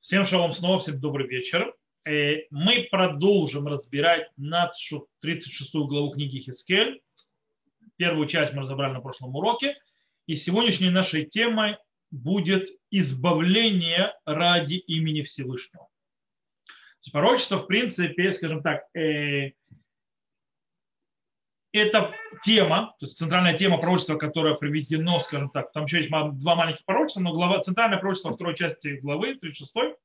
Всем шалом снова, всем добрый вечер. Э, мы продолжим разбирать нашу 36 главу книги Хискель. Первую часть мы разобрали на прошлом уроке. И сегодняшней нашей темой будет избавление ради имени Всевышнего. Пророчество, в принципе, скажем так, э, это тема, то есть центральная тема пророчества, которая приведено, скажем так, там еще есть два маленьких пророчества, но глава, центральное пророчество второй части главы, 36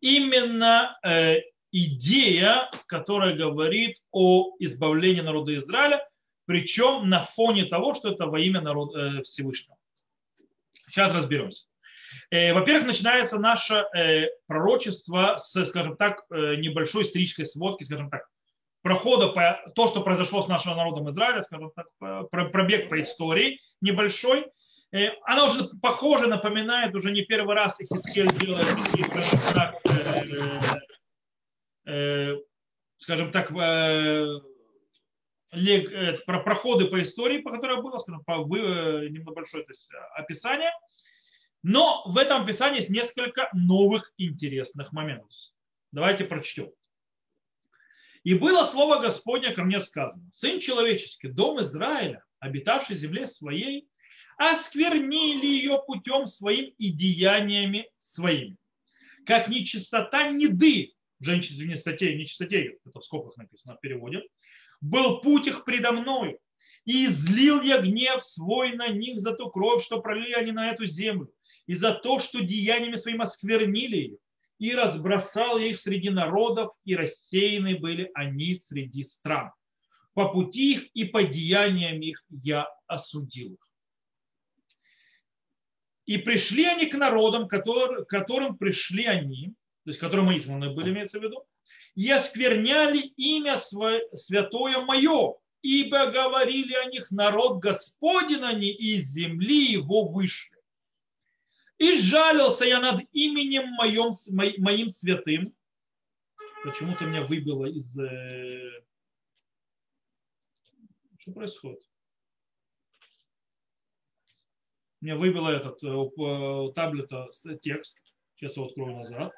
именно э, идея, которая говорит о избавлении народа Израиля, причем на фоне того, что это во имя народа э, Всевышнего. Сейчас разберемся. Э, во-первых, начинается наше э, пророчество с, скажем так, э, небольшой исторической сводки, скажем так, прохода по то, что произошло с нашим народом Израиля, скажем так, пробег по истории небольшой. Э, она уже похоже напоминает, уже не первый раз Ихискель делает, так, э, э, скажем так, про проходы по истории, по которой было, скажем, по небольшое то есть, описание. Но в этом описании есть несколько новых интересных моментов. Давайте прочтем. И было слово Господня ко мне сказано, Сын человеческий, дом Израиля, обитавший земле своей, осквернили ее путем своим и деяниями своими. Как нечистота неды, женщин в нечистоте, нечистоте, это в скобках написано в переводе, был путь их предо мною, и излил я гнев свой на них за ту кровь, что пролили они на эту землю, и за то, что деяниями своим осквернили ее и разбросал их среди народов, и рассеяны были они среди стран. По пути их и по деяниям их я осудил их. И пришли они к народам, который, которым пришли они, то есть которым изгнаны были, имеется в виду, и оскверняли имя святое мое, ибо говорили о них народ Господень они, из земли его вышли. И жалился я над именем моим, моим святым. Почему-то меня выбило из... Э, что происходит? Меня выбило этот э, у таблета текст. Сейчас его открою назад.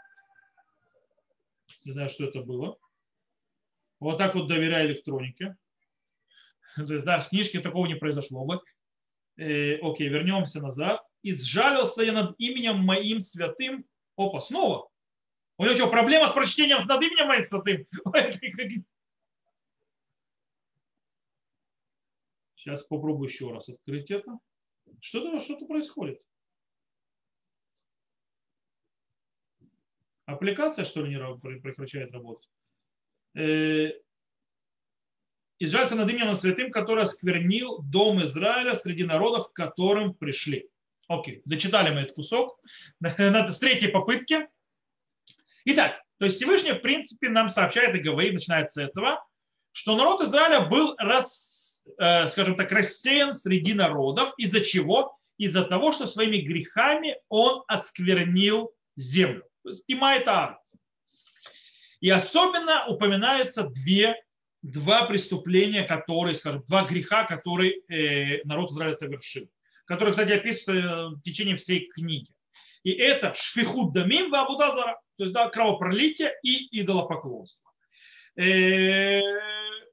Не знаю, что это было. Вот так вот доверяю электронике. То есть, да, с книжки такого не произошло бы. Э, окей, вернемся назад и сжалился я над именем моим святым. Опа, снова. У него что, проблема с прочтением над именем моим святым? Сейчас попробую еще раз открыть это. Что-то что происходит. Аппликация, что ли, не прекращает работать? Э, и над именем святым, который осквернил дом Израиля среди народов, к которым пришли. Окей, дочитали мы этот кусок с третьей попытки. Итак, то есть Всевышний, в принципе, нам сообщает и говорит, начинает с этого, что народ Израиля был, рас, э, скажем так, рассеян среди народов. Из-за чего? Из-за того, что своими грехами он осквернил землю. То есть имает И особенно упоминаются две, два преступления, которые, скажем, два греха, которые э, народ Израиля совершил который, кстати, описывается в течение всей книги. И это шфихуд дамим в Абудазара, то есть да, кровопролитие и идолопоклонство. Э,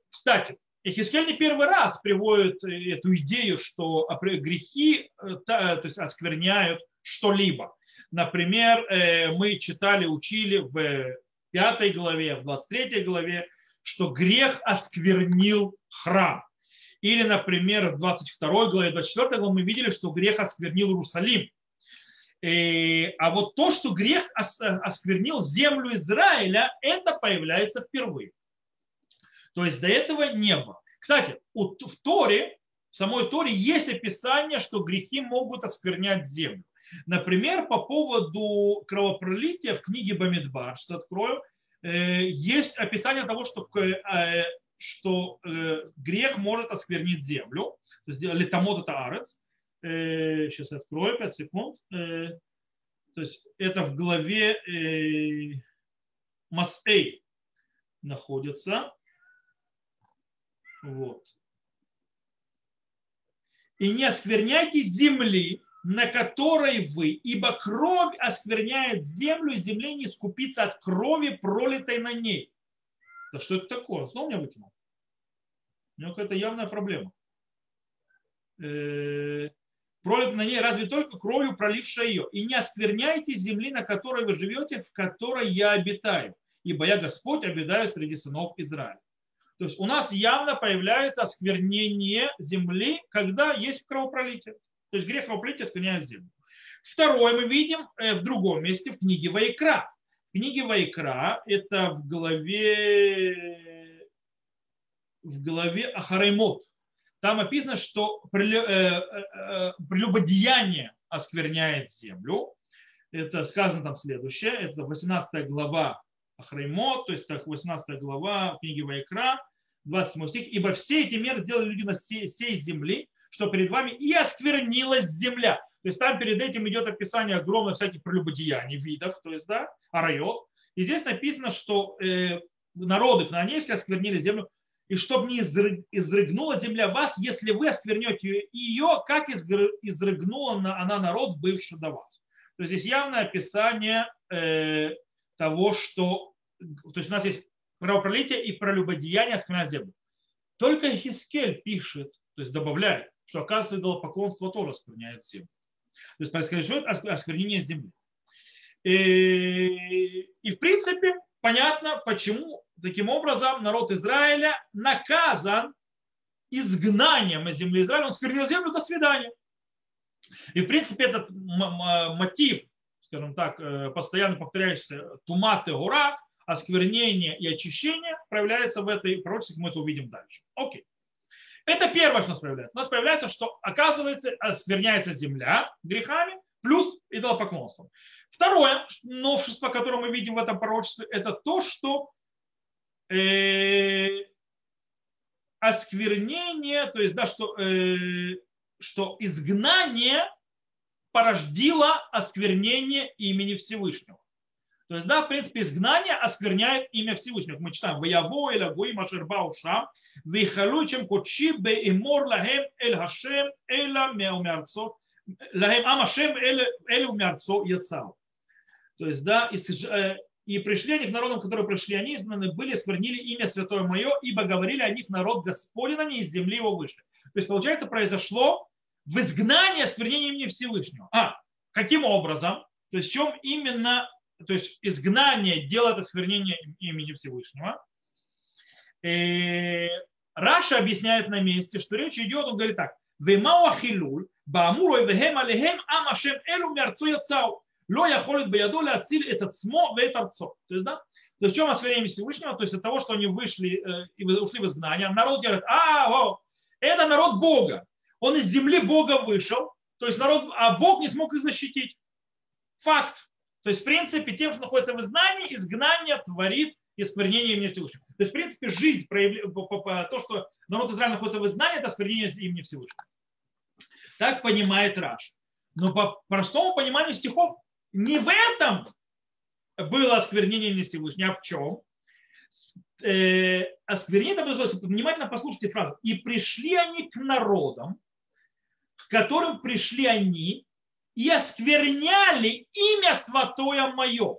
кстати, Эхискель не первый раз приводит эту идею, что грехи э, то есть оскверняют что-либо. Например, э, мы читали, учили в пятой главе, в 23 главе, что грех осквернил храм. Или, например, в 22 главе, 24 главе мы видели, что грех осквернил Иерусалим. И, а вот то, что грех осквернил землю Израиля, это появляется впервые. То есть до этого не было. Кстати, в Торе, в самой Торе есть описание, что грехи могут осквернять землю. Например, по поводу кровопролития в книге Бамидбар, что открою, э, есть описание того, что э, что э, грех может осквернить землю, то есть летамот это арец. Э, сейчас я открою 5 секунд. Э, то есть это в главе э, Масэй находится. Вот. И не оскверняйте земли, на которой вы, ибо кровь оскверняет землю, и земле не скупиться от крови, пролитой на ней. Да что это такое? Снова меня выкинул. У него какая-то явная проблема. Э, пролит на ней разве только кровью пролившая ее. И не оскверняйте земли, на которой вы живете, в которой я обитаю. Ибо я Господь обитаю среди сынов Израиля. То есть у нас явно появляется осквернение земли, когда есть кровопролитие. То есть грех кровопролития оскверняет землю. Второе мы видим э, в другом месте, в книге Вайкра. Книге Вайкра, это в главе, в главе Ахараймот. Там описано, что э, э, прелюбодеяние оскверняет землю. Это сказано там следующее. Это 18 глава Ахраймот, то есть так 18 глава книги Вайкра, 27 стих. «Ибо все эти меры сделали люди на всей земли, что перед вами и осквернилась земля». То есть там перед этим идет описание огромных всяких прелюбодеяний, видов, то есть, да, арайот. И здесь написано, что э, народы кнаанейские осквернили землю, и чтобы не изрыгнула земля вас, если вы осквернете ее, как изрыгнула она народ, бывший до вас. То есть здесь явное описание э, того, что то есть у нас есть кровопролитие и прелюбодеяние оскверняет землю. Только Хискель пишет, то есть добавляет, что оказывается идолопоклонство тоже оскверняет землю. То есть происходит осквернение земли. И, и в принципе понятно, почему таким образом народ Израиля наказан изгнанием из земли Израиля. Он сквернил землю, до свидания. И в принципе этот мотив скажем так, э, постоянно повторяющийся тумат и гора, осквернение и очищение проявляется в этой пророчестве, мы это увидим дальше. Окей. Это первое, что у нас проявляется. У нас проявляется, что, оказывается, оскверняется земля грехами, плюс идолопоклонством. Второе новшество, которое мы видим в этом пророчестве, это то, что э, осквернение, то есть, да, что, э, что изгнание порождило осквернение имени Всевышнего. То есть, да, в принципе, изгнание оскверняет имя Всевышнего. Мы читаем, «Ваяво эля гоим ашерба ушам, вихалу чем кочи беимор лахем эль хашем эля мяумярцо, лахем ам ашем эль умярцо яцау». То есть, да, и, э, и пришли они к народам, которые пришли, они изгнаны были, осквернили имя святое мое, ибо говорили о них народ Господень, они из земли его вышли. То есть, получается, произошло в изгнании осквернения имени Всевышнего. А, каким образом? То есть в чем именно, то есть изгнание делает осквернение имени Всевышнего. И Раша объясняет на месте, что речь идет, он говорит так, «Вемау ахилуль, баамурой вехем алехем амашем элу мярцу яцау, ло яхолит бияду леациль этот смо вет арцо». То есть, да, то есть в чем осквернение Всевышнего? То есть от того, что они вышли э, и ушли в изгнание, а народ говорит, а, о, это народ Бога. Он из земли Бога вышел, то есть народ, а Бог не смог их защитить. Факт. То есть, в принципе, тем, что находится в изгнании, изгнание творит искоренение имени Всевышнего. То есть, в принципе, жизнь, то, что народ Израиля находится в изгнании, это осквернение имени Всевышнего. Так понимает Раш. Но по простому пониманию стихов не в этом было осквернение имени Всевышнего, а в чем? Э, осквернение произошло, внимательно послушайте фразу. И пришли они к народам, к которым пришли они и оскверняли имя святое мое.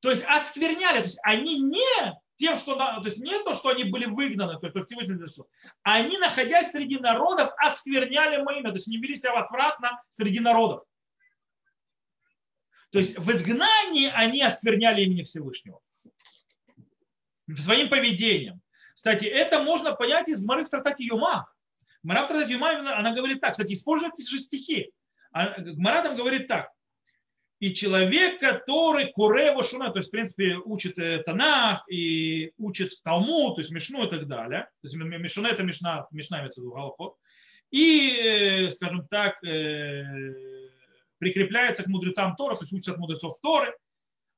То есть оскверняли, то есть они не тем, что, то есть не то, что они были выгнаны, то есть Всевышний что, они, находясь среди народов, оскверняли мое имя, то есть не вели себя отвратно среди народов. То есть в изгнании они оскверняли имя Всевышнего своим поведением. Кстати, это можно понять из Мары в трактате Юма. Гмара в Традат она говорит так, кстати, использует же стихи. А, Гмара там говорит так. И человек, который курева шуна, то есть, в принципе, учит э, Танах и учит Талмуд, то есть Мишну и так далее. То есть Мишна это Мишна, Мишна имеется в виду Галахот. И, э, скажем так, э, прикрепляется к мудрецам Тора, то есть учит от мудрецов Торы.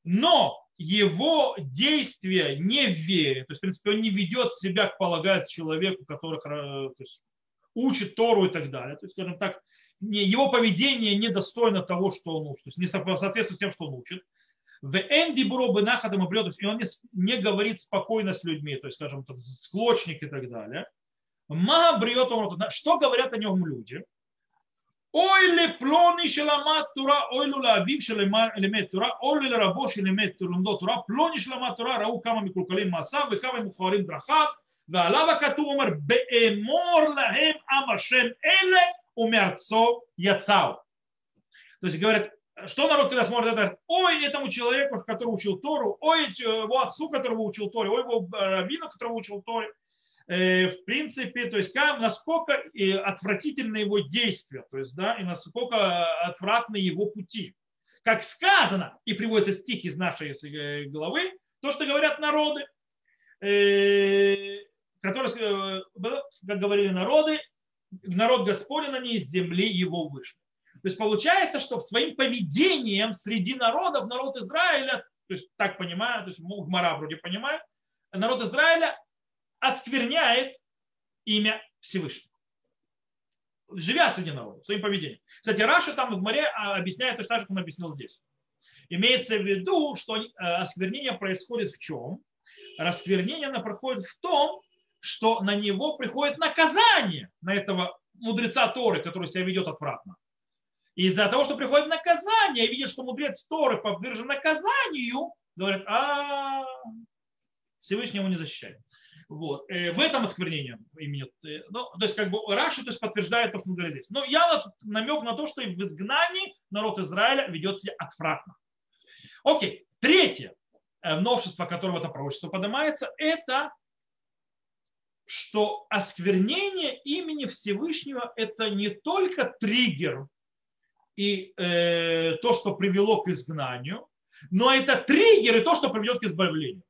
Но его действия не в то есть, в принципе, он не ведет себя, как полагается человеку, который то есть, учит Тору и так далее. То есть, скажем так, не, его поведение недостойно того, что он учит, то есть не соответствует тем, что он учит. В Энди Буро Бенахадам и и он не, не говорит спокойно с людьми, то есть, скажем так, склочник и так далее. Что говорят о нем люди? Ой ли плони шеламат тура, ой лу лавив шелемет тура, ой ли рабо шелемет тура, плони шеламат тура, рау кама микулкалим маса, векава мухарим драхав, ועליו הכתוב אומר, באמור להם עם השם אלה ומארצו йцау. То есть говорят, что народ, когда смотрит это, ой, этому человеку, который учил Тору, ой, его отцу, которого учил Торе, ой, его раввину, которого учил Торе, Э, в принципе, то есть насколько отвратительны его действия, то есть, да, и насколько отвратны его пути. Как сказано, и приводится стих из нашей э, главы, то, что говорят народы, э, которые, как говорили народы, народ Господень, они из земли его вышли. То есть получается, что своим поведением среди народов, народ Израиля, то есть так понимаю, то есть Гмара вроде понимает, народ Израиля оскверняет имя Всевышнего. Живя среди народа, своим поведением. Кстати, Раша там в море а, объясняет то, что он объяснил здесь. Имеется в виду, что э, осквернение происходит в чем? Расквернение оно происходит в том, что на него приходит наказание, на этого мудреца Торы, который себя ведет отвратно. И из-за того, что приходит наказание, и видят, что мудрец Торы подвержен наказанию, говорят, а Всевышний его не защищает. Вот. Э, в этом осквернение имени. Э, ну, то есть, как бы Раши то есть, подтверждает то, что мы здесь. Но я намек на то, что в изгнании народ Израиля ведет себя отвратно. Окей. Третье э, новшество, которое в это пророчество поднимается, это что осквернение имени Всевышнего это не только триггер и э, то, что привело к изгнанию, но это триггер и то, что приведет к избавлению.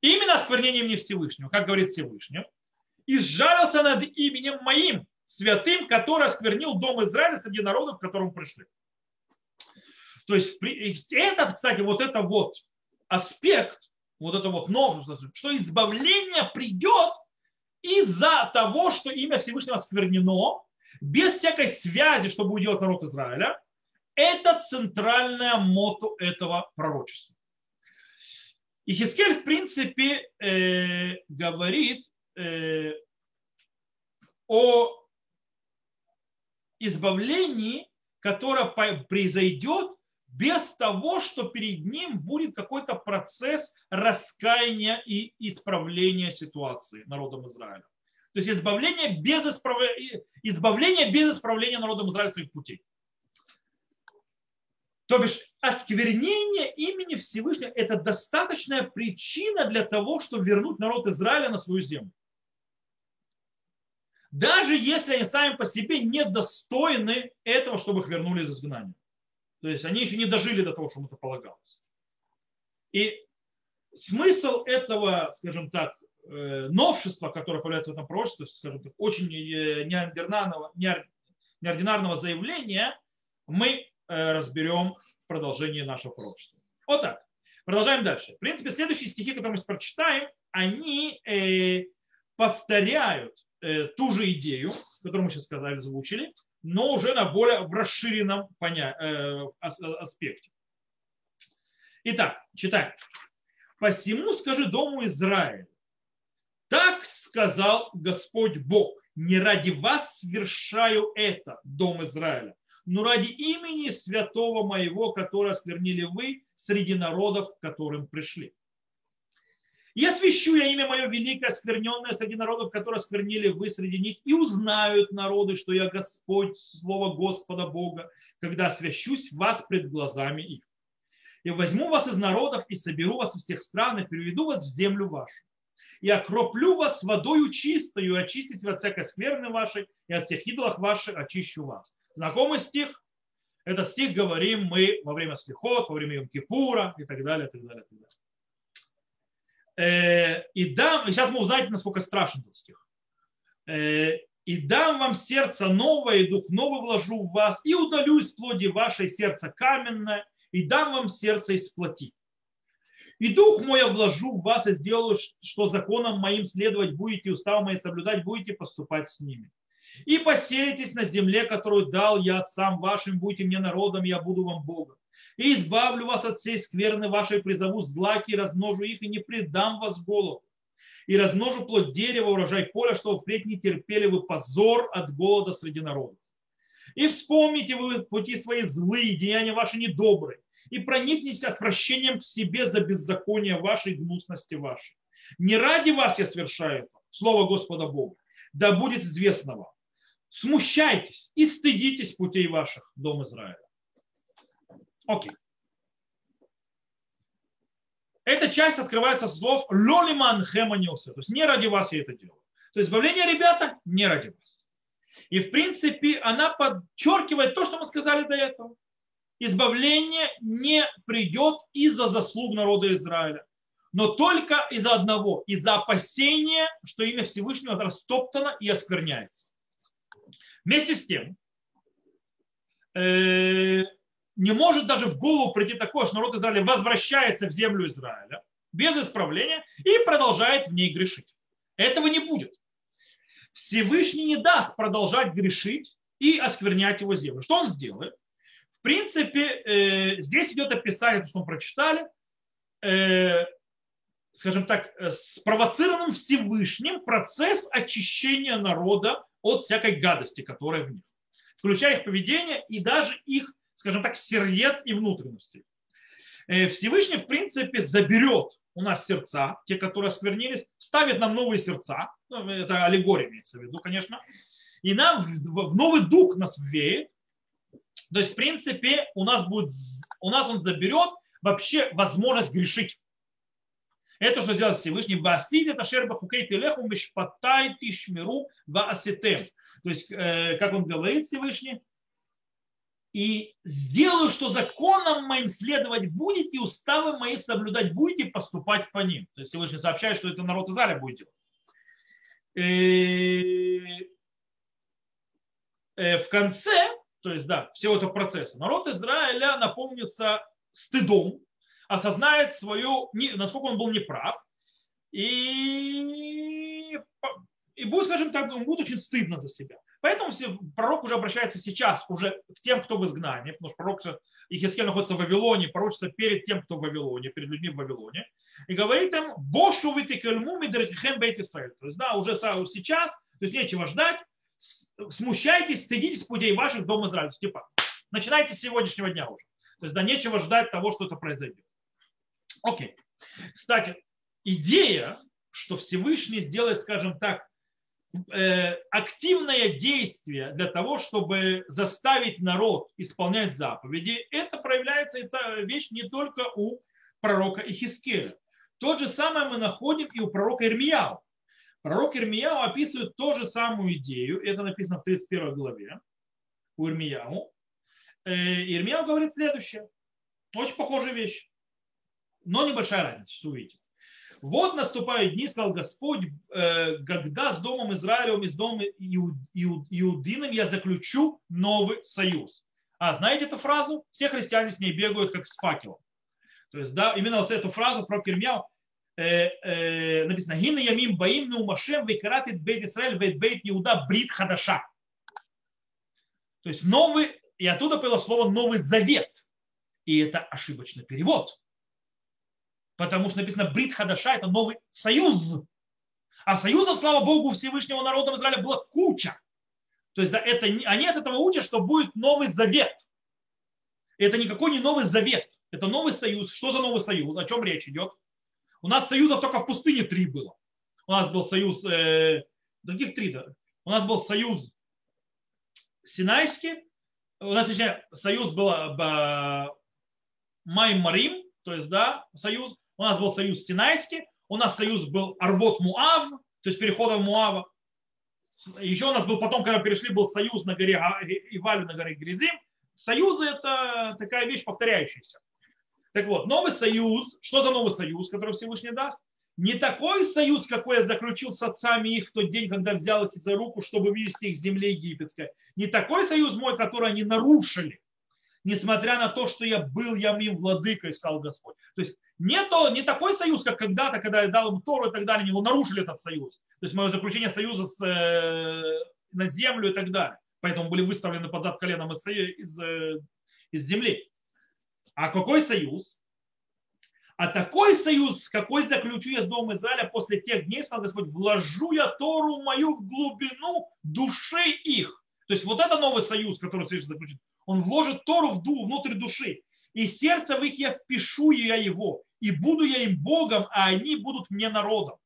Именно осквернением не Всевышнего, как говорит Всевышний, и сжалился над именем моим, святым, который осквернил дом Израиля среди народов, к которым пришли. То есть этот, кстати, вот это вот аспект, вот это вот новое, что избавление придет из-за того, что имя Всевышнего осквернено, без всякой связи, что будет делать народ Израиля, это центральное мото этого пророчества. И Хискель, в принципе, э, говорит э, о избавлении, которое произойдет без того, что перед ним будет какой-то процесс раскаяния и исправления ситуации народом Израиля. То есть избавление без, исправления, избавление без исправления народом Израиля своих путей. То бишь осквернение имени Всевышнего – это достаточная причина для того, чтобы вернуть народ Израиля на свою землю. Даже если они сами по себе недостойны этого, чтобы их вернули из изгнания. То есть они еще не дожили до того, что это полагалось. И смысл этого, скажем так, э, новшества, которое появляется в этом пророчестве, скажем так, очень э, неординарного, неординарного заявления, мы Э, разберем в продолжении нашего пророчества. Вот так. Продолжаем дальше. В принципе, следующие стихи, которые мы прочитаем, они повторяют ту же идею, которую мы сейчас сказали, озвучили, но уже на более в расширенном поня... э, аспекте. Итак, читаем. «Посему скажи дому Израиля, так сказал Господь Бог, не ради вас совершаю это, дом Израиля, но ради имени святого моего, которое осквернили вы среди народов, к которым пришли. И освящу я имя мое великое, оскверненное среди народов, которые осквернили вы среди них, и узнают народы, что я Господь, слово Господа Бога, когда освящусь вас пред глазами их. И возьму вас из народов, и соберу вас из всех стран, и приведу вас в землю вашу. И окроплю вас водою чистою, и очистить от всякой скверны вашей, и от всех идолов ваших очищу вас. Знакомый стих? Этот стих говорим мы во время слихот, во время Йом-Кипура и так далее, и так далее, и так далее. Э, и дам, сейчас мы узнаете, насколько страшен этот стих. Э, и дам вам сердце новое, и дух новый вложу в вас, и удалю из плоди вашей сердце каменное, и дам вам сердце из плоти. И дух мой я вложу в вас и сделаю, что законом моим следовать будете, устав мои соблюдать будете, поступать с ними и поселитесь на земле, которую дал я отцам вашим, будьте мне народом, я буду вам Богом. И избавлю вас от всей скверны вашей, призову злаки, размножу их, и не предам вас голоду. И размножу плод дерева, урожай поля, чтобы впредь не терпели вы позор от голода среди народов. И вспомните вы пути свои злые, деяния ваши недобрые, и проникнитесь отвращением к себе за беззаконие вашей гнусности вашей. Не ради вас я совершаю это, слово Господа Бога, да будет известно вам. Смущайтесь и стыдитесь путей ваших, дом Израиля. Окей. Эта часть открывается с слов «лолиман хеманиосе», то есть не ради вас я это делаю. То есть избавление, ребята, не ради вас. И в принципе она подчеркивает то, что мы сказали до этого. Избавление не придет из-за заслуг народа Израиля, но только из-за одного, из-за опасения, что имя Всевышнего растоптано и оскверняется. Вместе с тем, э, не может даже в голову прийти такое, что народ Израиля возвращается в землю Израиля без исправления и продолжает в ней грешить. Этого не будет. Всевышний не даст продолжать грешить и осквернять его землю. Что он сделает? В принципе, э, здесь идет описание, что мы прочитали, э, скажем так, э, спровоцированным Всевышним процесс очищения народа от всякой гадости, которая в них, включая их поведение и даже их, скажем так, сердец и внутренности. Всевышний, в принципе, заберет у нас сердца, те, которые осквернились, ставит нам новые сердца, ну, это аллегория имеется в виду, конечно, и нам в новый дух нас веет, то есть, в принципе, у нас будет, у нас он заберет вообще возможность грешить. Это что сделал Всевышний. Василь это шерба хукей телеху мишпатай тишмиру вааситем. То есть, э, как он говорит Всевышний, и сделаю, что законом моим следовать будете, уставы мои соблюдать будете, поступать по ним. То есть Всевышний сообщает, что это народ Израиля будет делать. И э, в конце то есть, да, всего этого процесса. Народ Израиля наполнится стыдом, осознает свою, насколько он был неправ, и, и будет, скажем так, будет очень стыдно за себя. Поэтому пророк уже обращается сейчас уже к тем, кто в изгнании, потому что пророк Ихискель находится в Вавилоне, пророчится перед тем, кто в Вавилоне, перед людьми в Вавилоне, и говорит им, Бошу вы текельму мидрахихем бейт Исраэль. То есть, да, уже сейчас, то есть нечего ждать, смущайтесь, стыдитесь путей ваших дом Израиля. Типа, начинайте с сегодняшнего дня уже. То есть, да, нечего ждать того, что это произойдет. Окей. Кстати, идея, что Всевышний сделает, скажем так, активное действие для того, чтобы заставить народ исполнять заповеди, это проявляется, эта вещь не только у пророка Ихискеля. То же самое мы находим и у пророка Ирмияу. Пророк Ирмияу описывает ту же самую идею, это написано в 31 главе у Ирмияу. Э, Ирмияу говорит следующее, очень похожая вещь, но небольшая разница, что увидите. Вот наступают дни, сказал Господь, э, когда с домом Израилевым и с домом Иудином я заключу новый союз. А знаете эту фразу? Все христиане с ней бегают как с факелом. То есть, да, именно вот эту фразу про Кирмяу Э, э, написано, Гина Ямим Баим Неумашем Векаратит Бейт Исраэль Бейт Бейт Иуда Брит Хадаша. То есть новый, и оттуда было слово Новый Завет. И это ошибочный перевод. Потому что написано Брит Хадаша, это новый союз. А союзов, слава Богу, Всевышнего народа Израиля было куча. То есть да, это, они от этого учат, что будет Новый Завет. Это никакой не Новый Завет. Это новый союз. Что за новый союз? О чем речь идет? У нас союзов только в пустыне три было. У нас был союз, э, других три, да. У нас был союз Синайский, у нас, точнее, союз был э, Маймарим, то есть, да, союз. У нас был союз Синайский, у нас союз был Арвот Муав, то есть перехода Муава. Еще у нас был потом, когда перешли, был союз на горе Иваль, на горе Гризим. Союзы это такая вещь повторяющаяся. Так вот, новый союз, что за новый союз, который Всевышний даст? Не такой союз, какой я заключил с отцами их в тот день, когда взял их за руку, чтобы вывести их с земли египетской. Не такой союз мой, который они нарушили, несмотря на то, что я был я им владыкой, сказал Господь. То есть не, то, не такой союз, как когда-то, когда я дал им Тору и так далее, его нарушили этот союз. То есть мое заключение союза с, э, на землю и так далее. Поэтому были выставлены под зад коленом из, из, э, из земли. А какой союз? А такой союз, какой заключу я с Домом Израиля после тех дней, сказал Господь, вложу я Тору мою в глубину души их. То есть вот это новый союз, который Всевышний заключит, он вложит Тору в ду, внутрь души. И сердце в их я впишу я его, и буду я им Богом, а они будут мне народом.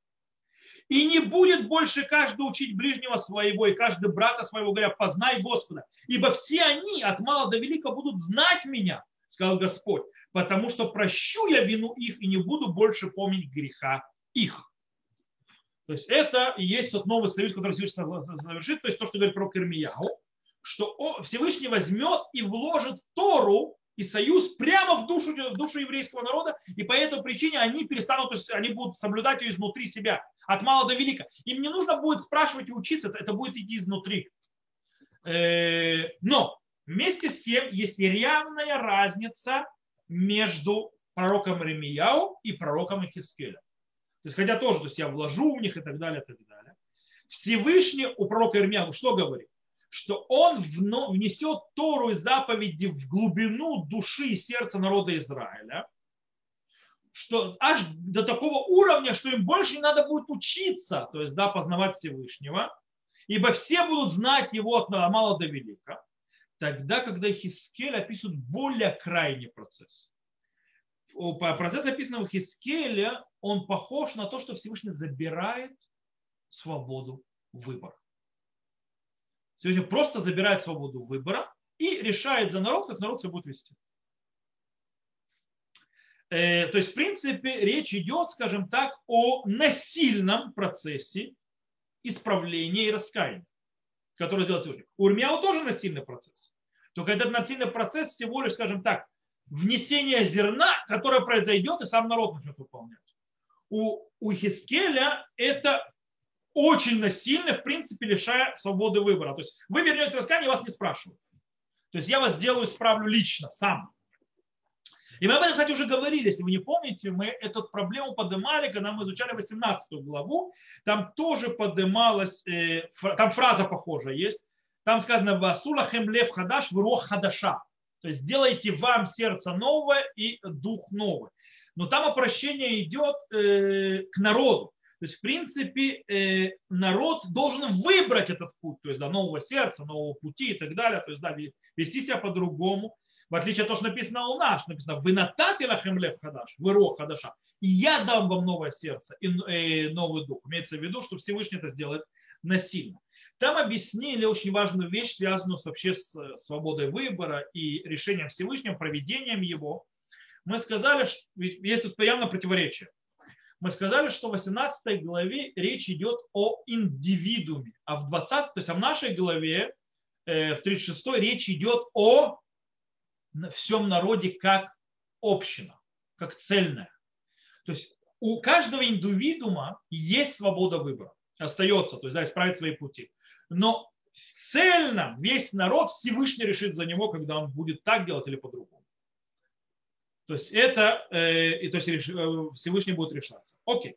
И не будет больше каждый учить ближнего своего и каждый брата своего, говоря, познай Господа. Ибо все они от мала до велика будут знать меня, сказал Господь, потому что прощу я вину их и не буду больше помнить греха их. То есть это и есть тот новый союз, который Всевышний завершит, то есть то, что говорит про Кермияу, что Всевышний возьмет и вложит Тору и союз прямо в душу, в душу еврейского народа, и по этой причине они перестанут, то есть они будут соблюдать ее изнутри себя, от мала до велика. Им не нужно будет спрашивать и учиться, это будет идти изнутри. Э, но вместе с тем есть явная разница между пророком Ремияу и пророком Ихискеля. То есть, хотя тоже, то есть я вложу в них и так далее, и так далее. Всевышний у пророка Ирмияу что говорит? Что он внесет Тору и заповеди в глубину души и сердца народа Израиля, что аж до такого уровня, что им больше не надо будет учиться, то есть да, познавать Всевышнего, ибо все будут знать его от мала до велика, тогда, когда Хискель описывает более крайний процесс. Процесс, описанный в Хискеле, он похож на то, что Всевышний забирает свободу выбора. Всевышний просто забирает свободу выбора и решает за народ, как народ себя будет вести. Э, то есть, в принципе, речь идет, скажем так, о насильном процессе исправления и раскаяния, который сделал Всевышний. У Урмияу тоже насильный процесс. Только этот насильный процесс всего лишь, скажем так, внесение зерна, которое произойдет, и сам народ начнет выполнять. У, у Хискеля это очень насильно, в принципе, лишая свободы выбора. То есть вы вернете раскаяние, вас не спрашивают. То есть я вас сделаю, исправлю лично, сам. И мы об этом, кстати, уже говорили, если вы не помните, мы эту проблему поднимали, когда мы изучали 18 главу, там тоже поднималась, э, там фраза похожая есть, там сказано «Васула хемлев хадаш врох хадаша», то есть сделайте вам сердце новое и дух новый. Но там обращение идет э, к народу. То есть, в принципе, э, народ должен выбрать этот путь, то есть до нового сердца, нового пути и так далее, то есть да, вести себя по-другому, в отличие от того, что написано у нас, написано «Вы натати лахем хадаш, вы рох хадаша, и я дам вам новое сердце и э, новый дух». Имеется в виду, что Всевышний это сделает насильно. Там объяснили очень важную вещь, связанную вообще с свободой выбора и решением Всевышнего, проведением его. Мы сказали, что есть тут явно противоречие мы сказали, что в 18 главе речь идет о индивидууме, а в 20, то есть а в нашей главе, э, в 36 речь идет о всем народе как община, как цельная. То есть у каждого индивидуума есть свобода выбора, остается, то есть да, исправить свои пути. Но цельно весь народ Всевышний решит за него, когда он будет так делать или по-другому. То есть это, э, и, то есть э, Всевышний будет решаться. Окей.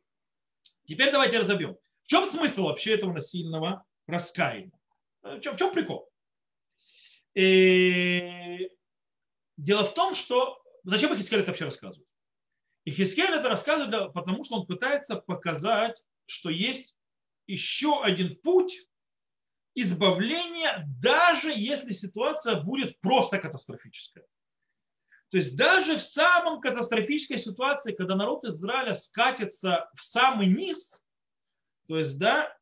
Теперь давайте разобьем. В чем смысл вообще этого насильного раскаяния? Э, в чем, в чем прикол? И дело в том, что зачем Ихискель это вообще рассказывает? Ихискель это рассказывает, потому что он пытается показать, что есть еще один путь избавления, даже если ситуация будет просто катастрофическая. То есть даже в самом катастрофической ситуации, когда народ Израиля скатится в самый низ, то есть, да,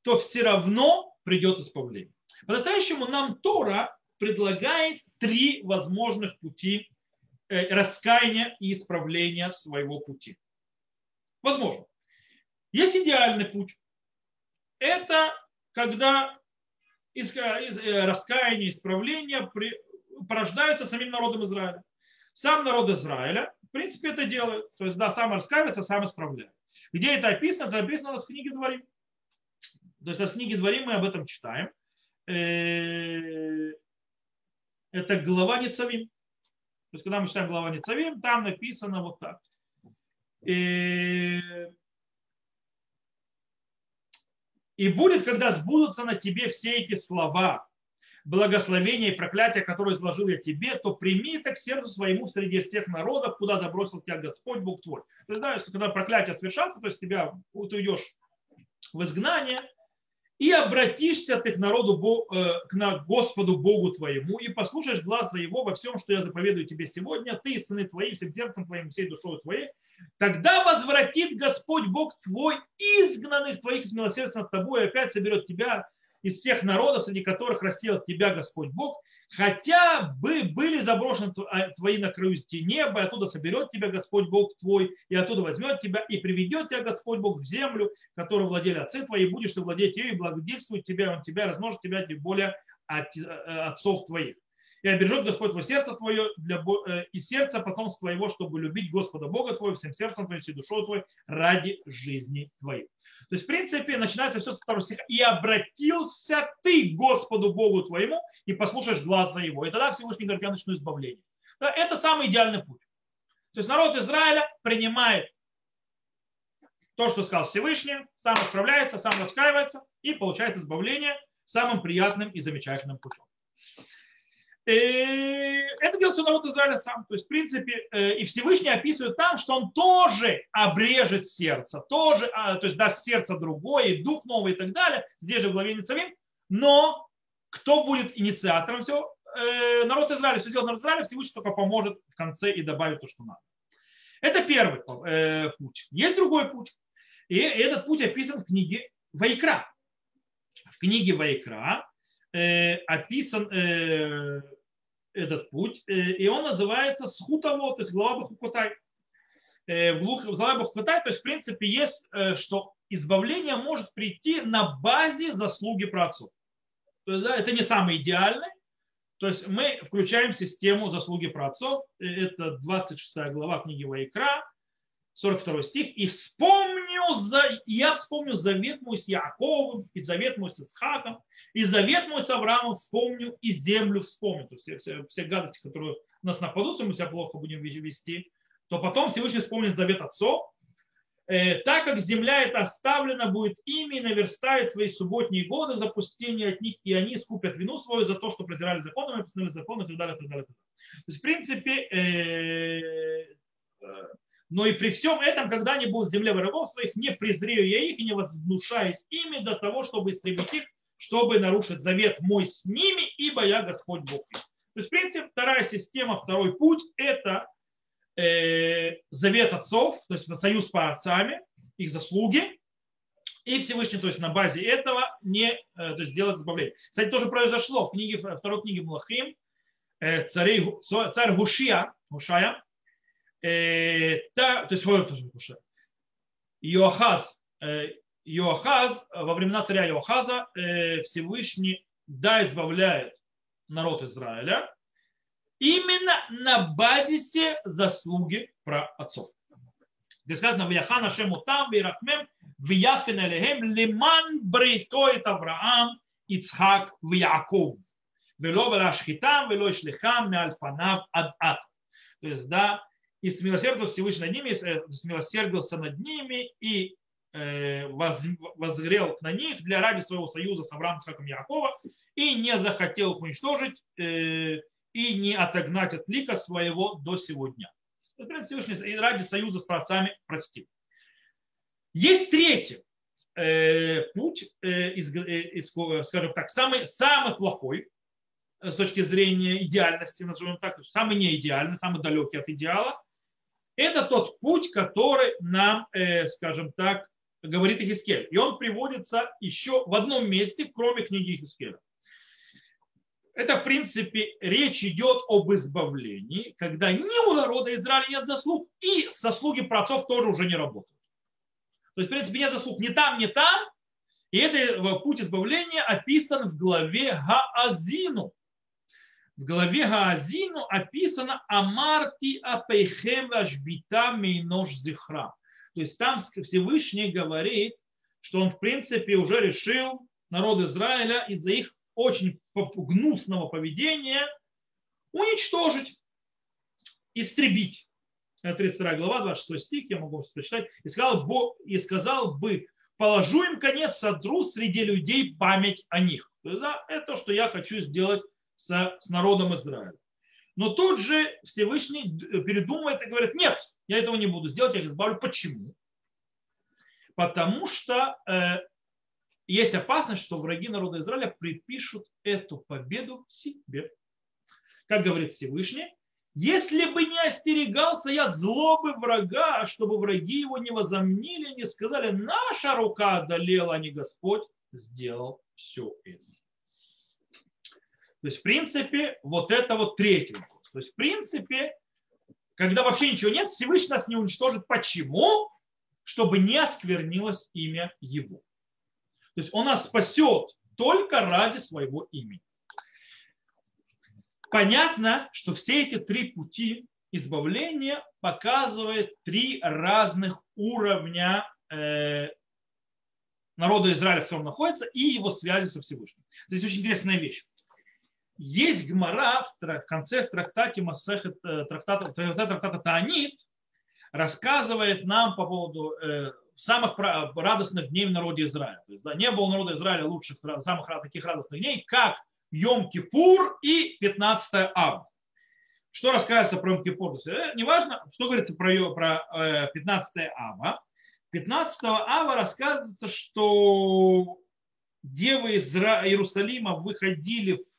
то все равно придет исправление. По-настоящему нам Тора предлагает три возможных пути э, раскаяния и исправления своего пути. Возможно. Есть идеальный путь. Это когда из, из, э, раскаяние, исправление при, порождаются самим народом Израиля. Сам народ Израиля, в принципе, это делает. То есть, да, сам раскаивается, сам исправляет. Где это описано? Это описано у нас в книге Дворим. То есть, в книге Дворим мы об этом читаем. Э, это глава Ницавим. То есть, когда мы читаем глава Ницавим, там написано вот так. И, и будет, когда сбудутся на тебе все эти слова, благословения и проклятия, которые изложил я тебе, то прими это к сердцу своему среди всех народов, куда забросил тебя Господь Бог твой. То есть, да, когда проклятие совершаться, то есть тебя, ты уйдешь в изгнание, и обратишься ты к народу, э, к Господу Богу твоему, и послушаешь глаза его во всем, что я заповедую тебе сегодня, ты и сыны твои, всем сердцем твоим, всей душой твоей, тогда возвратит Господь Бог твой изгнанных твоих из милосердия над тобой, и опять соберет тебя из всех народов, среди которых рассеял тебя Господь Бог, хотя бы были заброшены а, твои на краю неба, и оттуда соберет тебя Господь Бог твой, и оттуда возьмет тебя, и приведет тебя Господь Бог в землю, которую владели отцы твои, и будешь ты владеть ею, и благодетельствует тебя, и он тебя размножит тебя тем более от э, отцов твоих. И обережет Господь твое сердце твое для, э, и сердце потомства твоего, чтобы любить Господа Бога твоего всем сердцем твоим, всей душой твоей ради жизни твоей. То есть, в принципе, начинается все с второго стиха. «И обратился ты к Господу Богу твоему, и послушаешь глаза его». И тогда Всевышний говорит, я начну избавление. Это самый идеальный путь. То есть народ Израиля принимает то, что сказал Всевышний, сам исправляется, сам раскаивается и получает избавление самым приятным и замечательным путем. И это делает народ Израиля сам. То есть, в принципе, э, и Всевышний описывает там, что он тоже обрежет сердце, тоже, а, то есть даст сердце другое, и дух новый и так далее. Здесь же в главе Ницавим. Но кто будет инициатором всего? Э, народ Израиля, все делает народ Израиля, Всевышний только поможет в конце и добавит то, что надо. Это первый э, путь. Есть другой путь. И этот путь описан в книге Вайкра. В книге Вайкра описан этот путь, э, и он называется Схутово, то есть глава Бахукотай. Э, глава Бахукотай, то есть в принципе есть, э, что избавление может прийти на базе заслуги праотцов. То есть, да, это не самый идеальный, то есть мы включаем систему заслуги праотцов, это 26 глава книги Вайкра, 42 стих, и вспомню, за, я вспомню завет мой с Яковом, и завет мой с Ицхаком, и завет мой с Авраамом вспомню, и землю вспомню. То есть все, все гадости, которые нас нападут, мы себя плохо будем вести, то потом Всевышний вспомнит завет отцов, э, так как земля эта оставлена будет ими, наверстает свои субботние годы в запустении от них, и они скупят вину свою за то, что презирали законами, постановили законы и так далее, и так далее. То есть, в принципе, э, э, но и при всем этом, когда они будут в земле врагов своих, не презрею я их и не вознушаюсь ими до того, чтобы истребить их, чтобы нарушить завет мой с ними, ибо я Господь Бог. То есть, в принципе, вторая система, второй путь – это э, завет отцов, то есть союз по отцами, их заслуги, и Всевышний, то есть на базе этого не э, то есть делать избавление. Кстати, тоже произошло в книге, второй книге Млахим, э, царь, царь Гушия, Гушая, э, та, то есть Иохаз, э, Иохаз, во времена царя Иохаза э, Всевышний да избавляет народ Израиля именно на базисе заслуги про отцов. Где сказано, «Вяхана шему там, вирахмем, вяфин элехем, лиман брейтоет Авраам, Ицхак, Яков, вело велашхитам, вело ишлихам, меальпанав ад ад». То есть, да, и смилосердился Всевышний над ними, э, смилосердился над ними и э, возгрел на них для ради своего союза с Авраамом, Исхаком Якова и не захотел их уничтожить э, и не отогнать от лика своего до сегодня. Всевышний ради союза с праотцами простил. Есть третий путь, скажем так, самый, самый плохой с точки зрения идеальности, назовем так, самый неидеальный, самый далекий от идеала, это тот путь, который нам, э, скажем так, говорит Ихискель. И он приводится еще в одном месте, кроме книги Ихискеля. Это, в принципе, речь идет об избавлении, когда ни у народа Израиля нет заслуг, и заслуги праотцов тоже уже не работают. То есть, в принципе, нет заслуг ни там, ни там. И этот э, путь избавления описан в главе Гаазину в главе Гаазину описано Амарти апейхем вашбита мейнош зихра. То есть там Всевышний говорит, что он в принципе уже решил народ Израиля из-за их очень гнусного поведения уничтожить, истребить. 32 глава, 26 стих, я могу прочитать. И сказал, и сказал бы, положу им конец содру среди людей память о них. То есть, да, это то, что я хочу сделать с, с народом Израиля. Но тут же Всевышний передумывает и говорит, нет, я этого не буду сделать, я их избавлю. Почему? Потому что э, есть опасность, что враги народа Израиля припишут эту победу себе. Как говорит Всевышний, если бы не остерегался я злобы врага, чтобы враги его не возомнили, не сказали, наша рука одолела, а не Господь сделал все это. То есть, в принципе, вот это вот третий вопрос. То есть, в принципе, когда вообще ничего нет, Всевышний нас не уничтожит. Почему? Чтобы не осквернилось имя Его. То есть он нас спасет только ради своего имени. Понятно, что все эти три пути избавления показывают три разных уровня э, народа Израиля, в котором находится, и его связи со Всевышним. Здесь очень интересная вещь. Есть гмара в конце трактата Масехет, э, трактата, трактата Таанит, рассказывает нам по поводу э, самых радостных дней в народе Израиля. То есть, да, не было народа Израиля лучших, самых таких радостных дней, как Йом-Кипур и 15 ава. Что рассказывается про Йом-Кипур? Э, неважно, что говорится про, про 15 ава. 15 ава рассказывается, что девы из Иерусалима выходили в,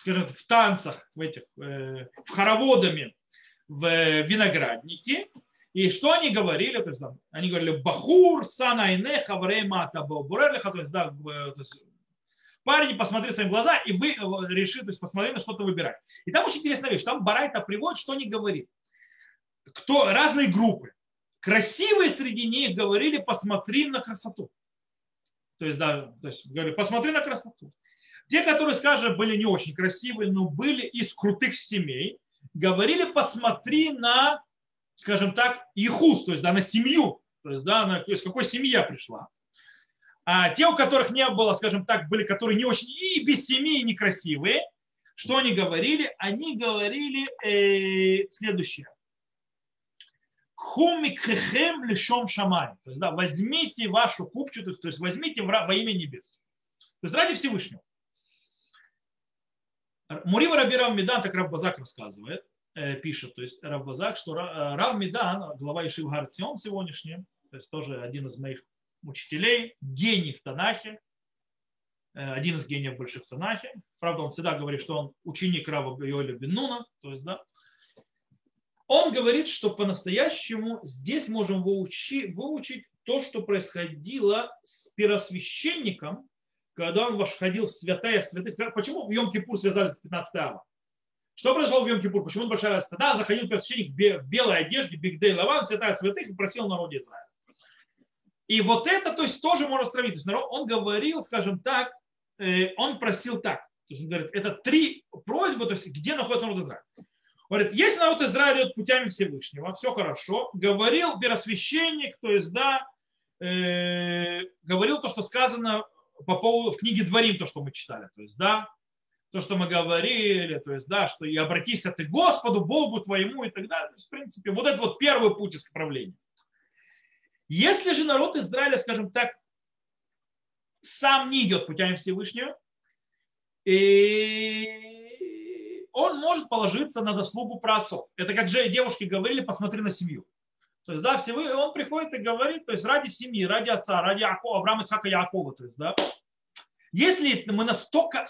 скажем, в танцах, в, этих, э, в хороводами в винограднике, и что они говорили? То есть, да, они говорили Бахур, Санайне, Хаврейма, Табурелиха, то есть, да, то есть, парень, посмотри своим глаза, и вы э, решите, то есть посмотри, на что-то выбирать. И там очень интересная вещь. Там Барайта приводит, что они говорит. Кто, разные группы. Красивые среди них говорили, посмотри на красоту. То есть, да, то есть, говорили, посмотри на красоту. Те, которые, скажем, были не очень красивые, но были из крутых семей, говорили, посмотри на скажем так, ихус, то есть да, на семью, то есть, да, на, из какой семьи я пришла. А те, у которых не было, скажем так, были, которые не очень и без семьи, и некрасивые, что они говорили? Они говорили э, следующее. Хумикхехем лишом шамай. То есть, да, возьмите вашу купчу, то есть, то есть возьмите во имя небес. То есть ради Всевышнего. Мурива Рабирам Медан, так Раббазак рассказывает, Э, пишет, то есть Равбазак, что э, Рав Мидан, глава Ишив Гарцион сегодняшний, то есть тоже один из моих учителей, гений в Танахе, э, один из гениев больших в Танахе. Правда, он всегда говорит, что он ученик Рава Йоля Бенуна, то есть, да, он говорит, что по-настоящему здесь можем выучить, выучить то, что происходило с первосвященником, когда он вошел в святая святых. Почему в Йом-Кипур связались с 15 ава? Что произошло в Йом-Кипур? Почему большая радость? Тогда заходил первосвященник в белой одежде, Бигдей Лаван, святая святых, и просил народе Израиля. И вот это, то есть, тоже можно сравнить. То есть, народ, он говорил, скажем так, э, он просил так. То есть, он говорит, это три просьбы, то есть, где находится народ Израиля. Говорит, если народ Израиля идет путями Всевышнего, все хорошо. Говорил первосвященник, то есть, да, э, говорил то, что сказано по поводу в книге Дворим, то, что мы читали. То есть, да, то, что мы говорили, то есть, да, что и обратись ты Господу, Богу твоему и так далее. есть, в принципе, вот это вот первый путь исправления. Если же народ Израиля, скажем так, сам не идет путями Всевышнего, и он может положиться на заслугу праотцов. Это как же девушки говорили, посмотри на семью. То есть, да, Всевышний, он приходит и говорит, то есть ради семьи, ради отца, ради Якова, Авраама, Ицхака, Якова, то есть, да, если мы настолько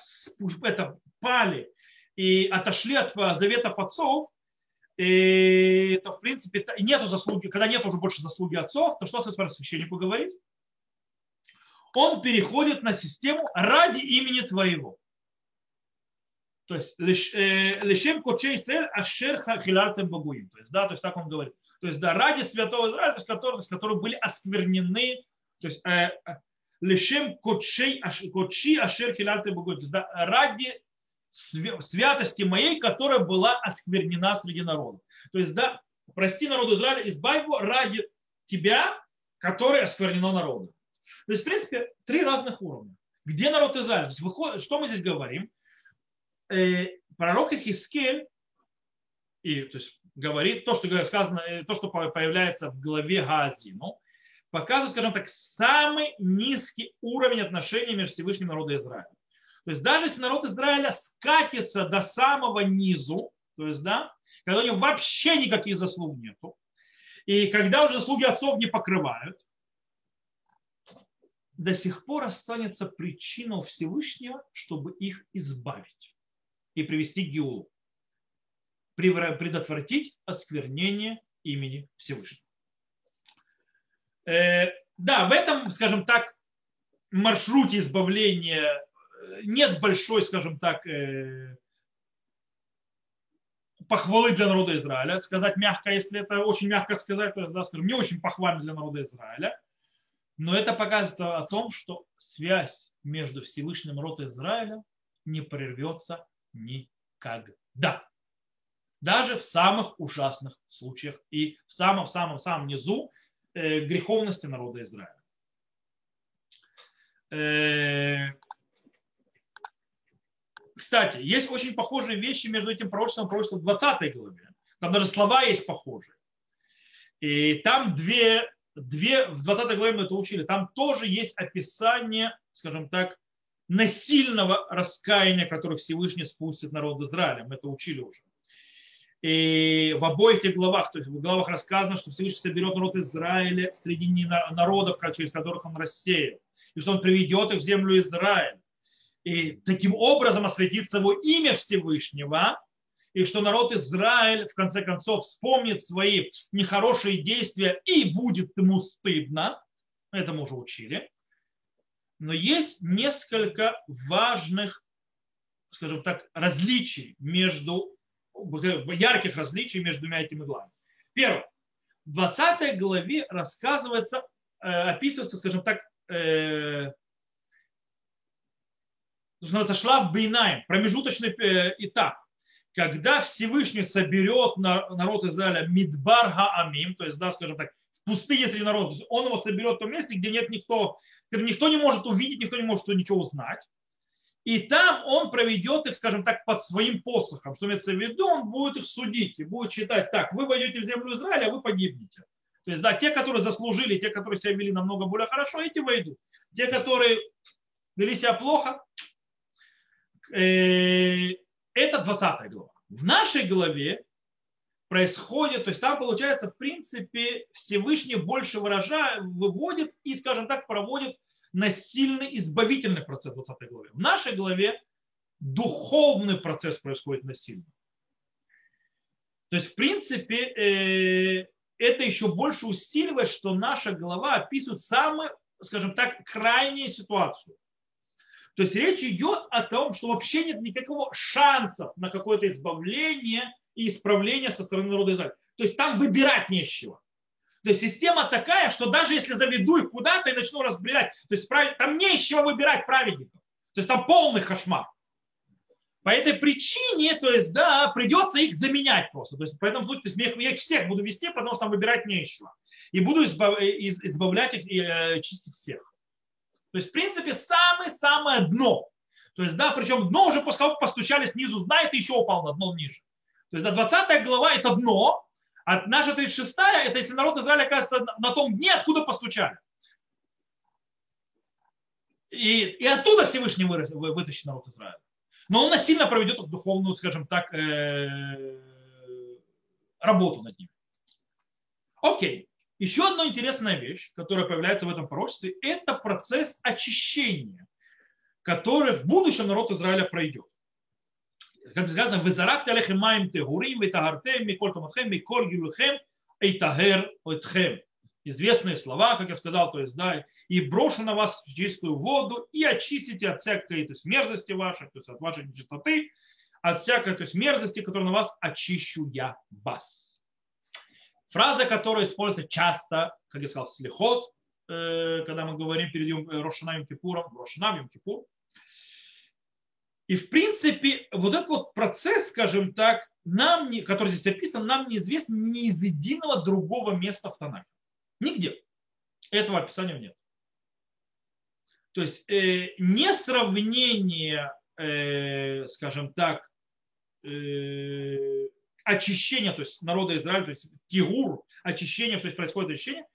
это, пали и отошли от э, заветов отцов, и, то в принципе нету заслуги, когда нет уже больше заслуги отцов, то что священнику говорит? Он переходит на систему ради имени твоего. То есть э, лишем кочей сель ашер хилартем багуим. То есть, да, то есть так он говорит. То есть, да, ради святого Израиля, то есть, которые, которые были осквернены, то есть э, лишем кочи ашер хилальты богот. Ради святости моей, которая была осквернена среди народов. То есть, да, прости народу Израиля, избавь его ради тебя, который осквернено народом. То есть, в принципе, три разных уровня. Где народ Израиля? То есть, выходит, что мы здесь говорим? Э, пророк Ихискель, и, то есть, говорит то, что сказано, э, то, что появляется в главе Газину, показывает, скажем так, самый низкий уровень отношений между Всевышним народом Израиля. То есть даже если народ Израиля скатится до самого низу, то есть, да, когда у него вообще никаких заслуг нету, и когда уже заслуги отцов не покрывают, до сих пор останется причина у Всевышнего, чтобы их избавить и привести к Геулу, предотвратить осквернение имени Всевышнего. Э, да, в этом, скажем так, маршруте избавления э, нет большой, скажем так, э, похвалы для народа Израиля. Сказать мягко, если это очень мягко сказать, то да, скажем, не очень похвально для народа Израиля. Но это показывает о том, что связь между Всевышним народом Израиля не прервется никогда. Даже в самых ужасных случаях и в самом-самом-самом низу э, греховности народа Израиля. Э, кстати, есть очень похожие вещи между этим пророчеством и пророчеством 20 главе. Там даже слова есть похожие. И там две, две в 20 главе мы это учили, там тоже есть описание, скажем так, насильного раскаяния, которое Всевышний спустит народ Израиля. Мы это учили уже. И в обоих этих главах, то есть в главах рассказано, что Всевышний соберет народ Израиля среди народов, через которых он рассеял, и что он приведет их в землю Израиль и таким образом осветится его имя Всевышнего, и что народ Израиль в конце концов вспомнит свои нехорошие действия и будет ему стыдно. Это мы уже учили. Но есть несколько важных, скажем так, различий между, ярких различий между двумя этими главами. Первое. В 20 главе рассказывается, э, описывается, скажем так, э, называется шлав бейнаем, промежуточный э, этап, когда Всевышний соберет народ Израиля Мидбар Хаамим, то есть, да, скажем так, в пустыне среди народа, он его соберет в том месте, где нет никто, никто не может увидеть, никто не может ничего узнать. И там он проведет их, скажем так, под своим посохом. Что имеется в виду, он будет их судить и будет считать, так, вы войдете в землю Израиля, а вы погибнете. То есть, да, те, которые заслужили, те, которые себя вели намного более хорошо, эти войдут. Те, которые вели себя плохо, Э, это 20 глава. В нашей главе происходит, то есть там получается, в принципе, Всевышний больше выражает, выводит и, скажем так, проводит насильный избавительный процесс в 20 главе. В нашей главе духовный процесс происходит насильно. То есть, в принципе, э, это еще больше усиливает, что наша глава описывает самую, скажем так, крайнюю ситуацию. То есть речь идет о том, что вообще нет никакого шансов на какое-то избавление и исправление со стороны народа Израиля. То есть там выбирать нечего. То есть система такая, что даже если заведу их куда-то и начну разбирать, то есть там не из чего выбирать праведников. То есть там полный кошмар. По этой причине, то есть, да, придется их заменять просто. То есть, по этому случае, то есть, я их всех буду вести, потому что там выбирать нечего. И буду избавлять их и э, чистить всех. То есть, в принципе, самое-самое дно. То есть, да, причем дно уже после того, как постучали снизу, знает, еще упал на дно ниже. То есть, да, 20 глава – это дно, а наша 36 это если народ Израиля оказывается на том дне, откуда постучали. И, и оттуда Всевышний вырос, вытащит народ Израиля. Но он насильно проведет духовную, скажем так, э, работу над ним. Окей. Еще одна интересная вещь, которая появляется в этом пророчестве, это процесс очищения, который в будущем народ Израиля пройдет. Как сказано, «Везарак алехем маем техурим, витагартем, миколь томатхем, миколь гилухем, эйтагер отхем». Известные слова, как я сказал, то есть, да, и брошу на вас в чистую воду, и очистите от всякой то есть, мерзости вашей, то есть от вашей нечистоты, от всякой то есть, мерзости, которую на вас очищу я вас. Фраза, которая используется часто, как я сказал, слихот, э, когда мы говорим перед Рошанавим Кипуром, Рошанавим Кипур. И в принципе, вот этот вот процесс, скажем так, нам, не, который здесь описан, нам неизвестен ни из единого другого места в Танахе. Нигде. Этого описания нет. То есть э, не сравнение, э, скажем так, э, очищение, то есть народа Израиля, то есть тигур, очищение, то есть происходит очищение.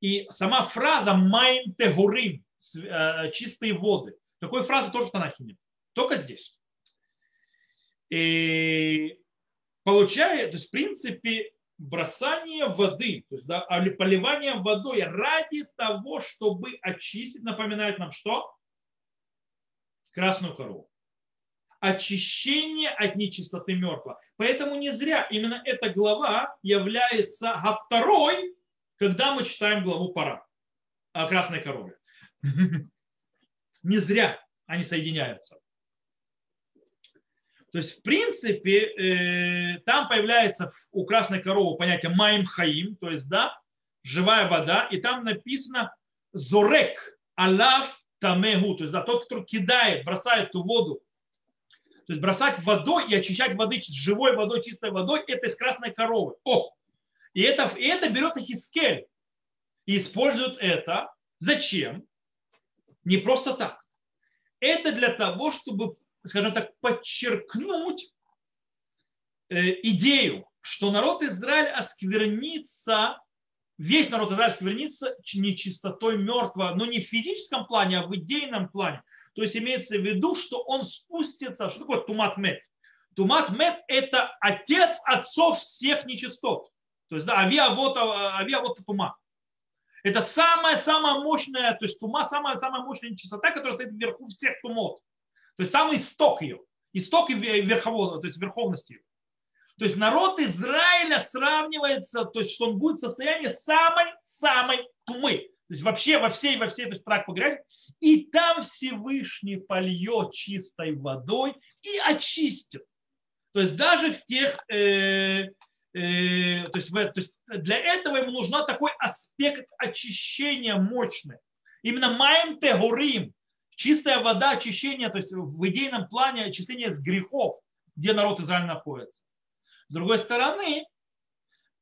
И сама фраза «майм тегурим» э, чистые воды. Такой фразы тоже в Танахе нет. Только здесь. И получая, то есть в принципе, бросание воды, то есть да, поливание водой ради того, чтобы очистить, напоминает нам что? Красную корову. Очищение от нечистоты мертвого. Поэтому не зря именно эта глава является а второй, когда мы читаем главу пора о красной корове. Не зря они соединяются. То есть, в принципе, э, там появляется у красной коровы понятие маим хаим, то есть, да, живая вода, и там написано зорек, алав тамегу, то есть, да, тот, который кидает, бросает ту воду, то есть бросать водой и очищать воды живой водой, чистой водой, это из красной коровы. О! И это, и это берет Ахискель и использует это. Зачем? Не просто так. Это для того, чтобы скажем так, подчеркнуть э, идею, что народ Израиль осквернится, весь народ Израиль осквернится нечистотой мертвого, но не в физическом плане, а в идейном плане. То есть имеется в виду, что он спустится. Что такое тумат мет? Тумат мет – это отец отцов всех нечистот. То есть, да, авиа вот, авиа вот тума. Это самая-самая мощная, то есть тума, самая-самая мощная нечистота, которая стоит вверху всех тумот. То есть самый исток ее. Исток верхового, то есть верховности ее. То есть народ Израиля сравнивается, то есть что он будет в состоянии самой-самой тумы. То есть вообще во всей, во всей, то есть так погрязь. И там Всевышний польет чистой водой и очистит. То есть даже в тех, э, э, то, есть, в, то есть для этого ему нужна такой аспект очищения мощный. Именно маем тегурим, Чистая вода, очищение, то есть в идейном плане очищение с грехов, где народ Израиля находится. С другой стороны,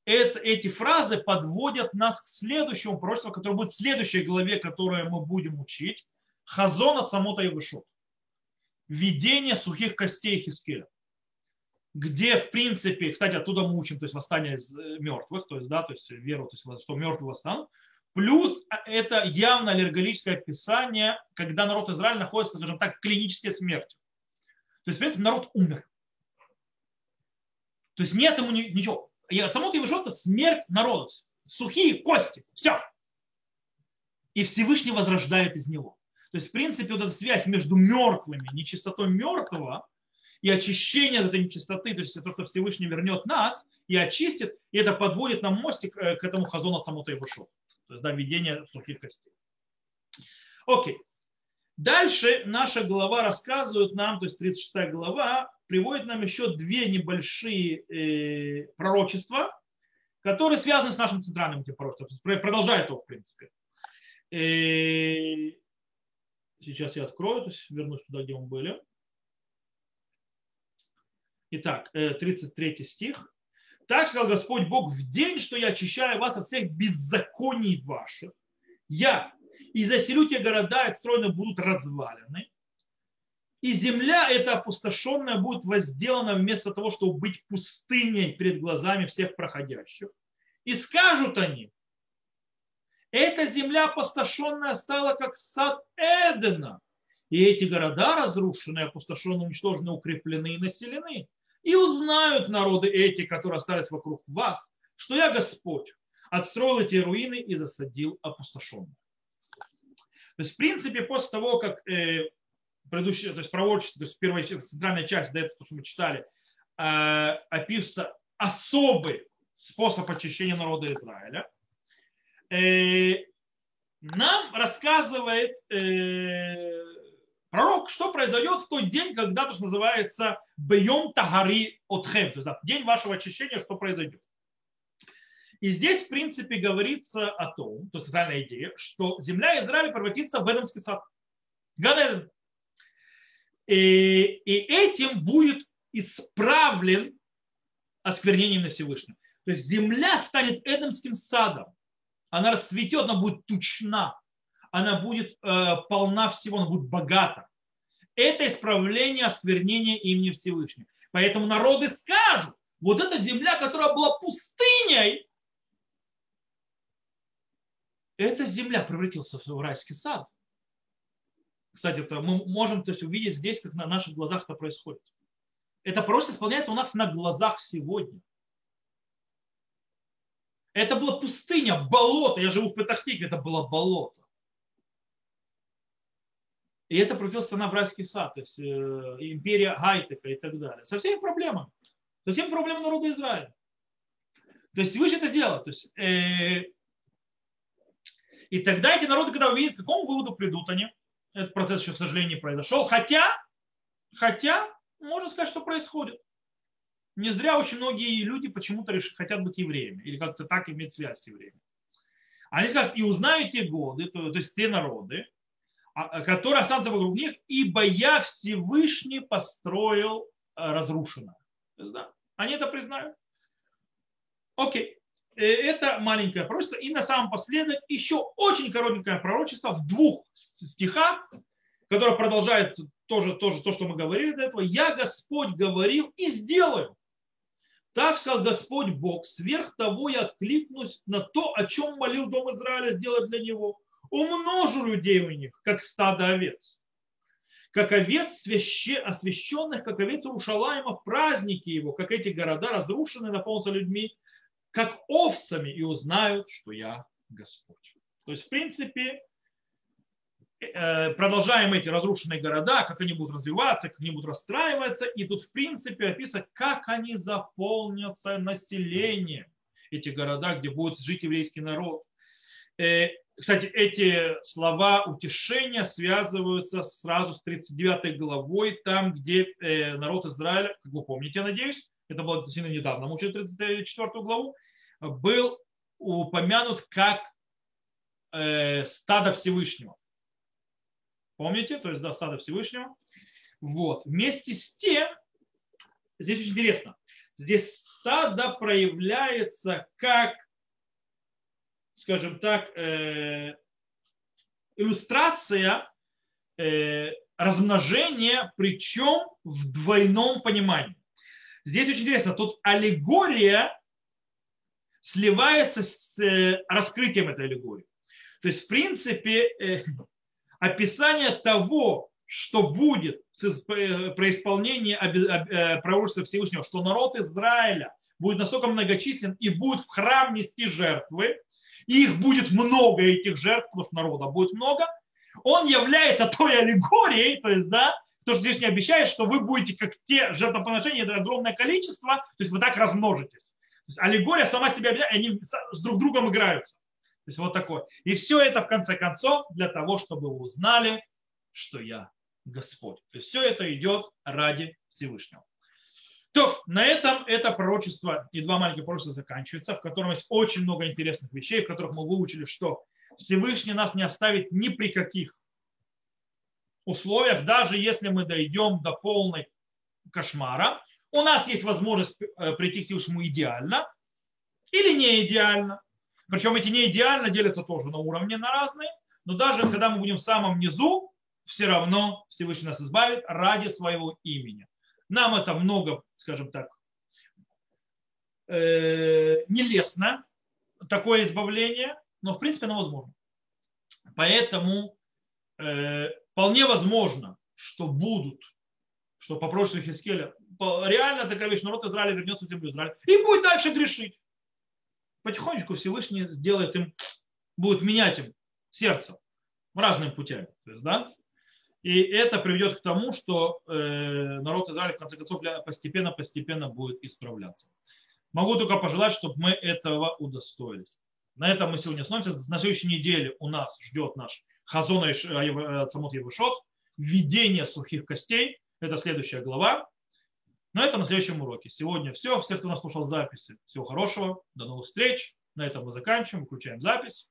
это, эти фразы подводят нас к следующему пророчеству, которое будет в следующей главе, которую мы будем учить. Хазон от самота и вышел. Видение сухих костей Хискеля. Где, в принципе, кстати, оттуда мы учим, то есть восстание из э, мертвых, то есть, да, то есть веру, то есть, что мертвые восстанут. Плюс а, это явно аллергологическое описание, когда народ Израиля находится, скажем так, в клинической смерти. То есть, в принципе, народ умер. То есть нет ему ничего. И от самого его это смерть народа. Сухие кости. Все. И Всевышний возрождает из него. То есть, в принципе, вот эта связь между мертвыми, нечистотой мертвого и очищение этой нечистоты, то есть то, что Всевышний вернет нас и очистит, и это подводит нам мостик э, к этому хазону от самого Ивашова. То есть да, введение сухих костей. Окей. Дальше наша глава рассказывает нам, то есть 36 глава, приводит нам еще две небольшие э, пророчества, которые связаны с нашим центральным этим пророчеством. Продолжает его, в принципе. Э, сейчас я открою, то есть вернусь туда, где мы были. Итак, 33 э, стих. Так сказал Господь Бог, в день, что я очищаю вас от всех беззаконий ваших, я и заселю те города, отстроены будут развалены, и земля эта опустошенная будет возделана вместо того, чтобы быть пустыней перед глазами всех проходящих. И скажут они, эта земля опустошенная стала как сад Эдена, и эти города разрушенные, опустошенные, уничтожены, укреплены и населены. И узнают народы эти, которые остались вокруг вас, что я Господь, отстроил эти руины и засадил опустошенных. То есть, в принципе, после того, как э, предыдущее, то есть пророчество, то есть первая центральная часть, да, это то, что мы читали, э, описывается особый способ очищения народа Израиля, э, нам рассказывает э, пророк, что произойдет в тот день, когда, то, что называется, бьем тагари отхем, то есть да, день вашего очищения, что произойдет. И здесь, в принципе, говорится о том, то есть социальная идея, что земля Израиля превратится в Эдемский сад. Ганеден. И, и этим будет исправлен осквернением на Всевышнем. То есть земля станет Эдемским садом. Она расцветет, она будет тучна она будет э, полна всего, она будет богата. Это исправление осквернения имени Всевышнего. Поэтому народы скажут, вот эта земля, которая была пустыней, эта земля превратилась в райский сад. Кстати, это мы можем то есть, увидеть здесь, как на наших глазах это происходит. Это просто исполняется у нас на глазах сегодня. Это была пустыня, болото. Я живу в Петахтике, это было болото. И это превратилось в страна братский сад, то есть э, империя Гайтека и так далее. Со всеми проблемами. Со всеми проблемами народа Израиля. То есть Всевышний это сделал. То есть, э, и тогда эти народы, когда увидят, к какому выводу придут они, этот процесс еще, к сожалению, не произошел. Хотя, хотя, можно сказать, что происходит. Не зря очень многие люди почему-то решили, хотят быть евреями или как-то так иметь связь с евреями. Они скажут, и узнают те годы, то, то есть те народы, которые останутся вокруг них, ибо я Всевышний построил э, разрушенное. Да, они это признают. Окей. Э, это маленькое пророчество. И на самом последок еще очень коротенькое пророчество в двух стихах, которое продолжает тоже, тоже то, что мы говорили до этого. «Я, Господь, говорил и сделаю». Так сказал Господь Бог, сверх того я откликнусь на то, о чем молил Дом Израиля сделать для него. Умножу людей у них, как стадо овец. Как овец свяще, освященных, как овец Урушалаема в празднике его, как эти города разрушены, наполнятся людьми, как овцами и узнают, что я Господь. То есть, в принципе, э, продолжаем эти разрушенные города, как они будут развиваться, как они будут расстраиваться. И тут, в принципе, описано, как они заполнятся населением, эти города, где будет жить еврейский народ. Кстати, эти слова утешения связываются сразу с 39 главой, там, где э, народ Израиля, как вы помните, я надеюсь, это было действительно недавно, мы учили 34 главу, был упомянут как э, стадо Всевышнего. Помните? То есть, да, стадо Всевышнего. Вот. Вместе с тем, здесь очень интересно, здесь стадо проявляется как, скажем так, э, иллюстрация э, размножения, причем в двойном понимании. Здесь очень интересно, тут аллегория сливается с э, раскрытием этой аллегории. То есть, в принципе, описание того, что будет про исполнение пророчества Всевышнего, что народ Израиля будет настолько многочислен и будет в храм нести жертвы, и их будет много, этих жертв, потому что народа будет много, он является той аллегорией, то есть, да, то, что здесь не обещает, что вы будете как те жертвоприношения, это огромное количество, то есть вы так размножитесь. То есть аллегория сама себя объявляет, они с друг другом играются. То есть вот такое. И все это в конце концов для того, чтобы вы узнали, что я Господь. То есть все это идет ради Всевышнего. То, на этом это пророчество и два маленьких пророчества заканчивается, в котором есть очень много интересных вещей, в которых мы выучили, что Всевышний нас не оставит ни при каких условиях, даже если мы дойдем до полной кошмара, у нас есть возможность э, прийти к Всевышнему идеально или не идеально. Причем эти не идеально делятся тоже на уровне на разные, но даже когда мы будем в самом низу, все равно Всевышний нас избавит ради своего имени. Нам это много, скажем так, э, нелестно, такое избавление, но в принципе оно возможно. Поэтому э, Вполне возможно, что будут, что по пророчеству Хискеля, реально такая вещь, народ Израиля вернется в землю Израиля и будет дальше грешить. Потихонечку Всевышний сделает им, будет менять им сердце разными путями. То есть, да? И это приведет к тому, что э, народ Израиля в конце концов постепенно-постепенно будет исправляться. Могу только пожелать, чтобы мы этого удостоились. На этом мы сегодня остановимся. На следующей неделе у нас ждет наш Хазона э, э, Цамут Евушот, введение сухих костей, это следующая глава. Но это на следующем уроке. Сегодня все. Всех, кто нас слушал записи, всего хорошего. До новых встреч. На этом мы заканчиваем, выключаем запись.